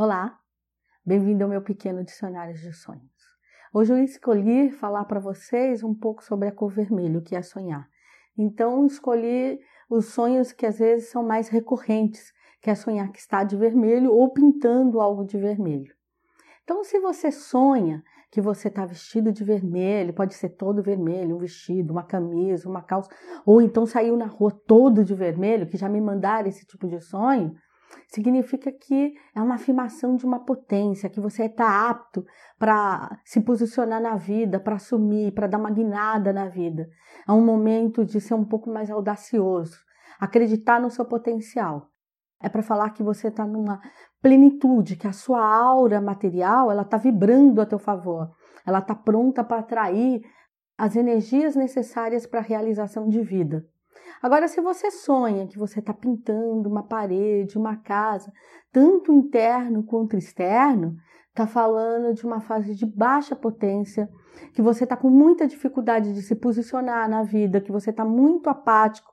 Olá, bem-vindo ao meu pequeno dicionário de sonhos. Hoje eu escolhi falar para vocês um pouco sobre a cor vermelho, que é sonhar. Então, escolhi os sonhos que às vezes são mais recorrentes, que é sonhar que está de vermelho ou pintando algo de vermelho. Então, se você sonha que você está vestido de vermelho, pode ser todo vermelho, um vestido, uma camisa, uma calça, ou então saiu na rua todo de vermelho, que já me mandaram esse tipo de sonho, significa que é uma afirmação de uma potência, que você está apto para se posicionar na vida, para assumir, para dar uma guinada na vida. É um momento de ser um pouco mais audacioso, acreditar no seu potencial. É para falar que você está numa plenitude, que a sua aura material ela está vibrando a teu favor, ela está pronta para atrair as energias necessárias para a realização de vida. Agora, se você sonha que você está pintando uma parede, uma casa, tanto interno quanto externo, está falando de uma fase de baixa potência, que você está com muita dificuldade de se posicionar na vida, que você está muito apático.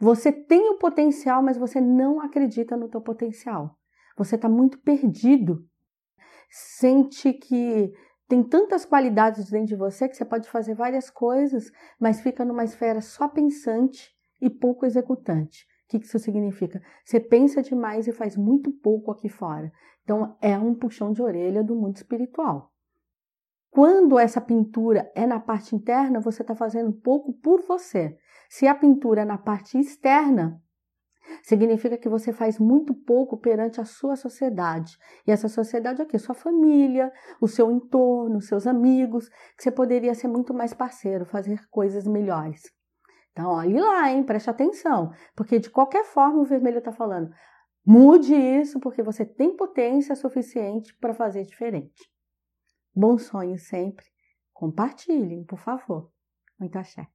Você tem o potencial, mas você não acredita no teu potencial. Você está muito perdido. Sente que tem tantas qualidades dentro de você que você pode fazer várias coisas, mas fica numa esfera só pensante e pouco executante. O que isso significa? Você pensa demais e faz muito pouco aqui fora. Então, é um puxão de orelha do mundo espiritual. Quando essa pintura é na parte interna, você está fazendo pouco por você. Se a pintura é na parte externa, Significa que você faz muito pouco perante a sua sociedade. E essa sociedade é o quê? Sua família, o seu entorno, seus amigos, que você poderia ser muito mais parceiro, fazer coisas melhores. Então, olhe lá, hein? Preste atenção. Porque de qualquer forma o vermelho está falando. Mude isso, porque você tem potência suficiente para fazer diferente. Bom sonho sempre. Compartilhem, por favor. Muito axé.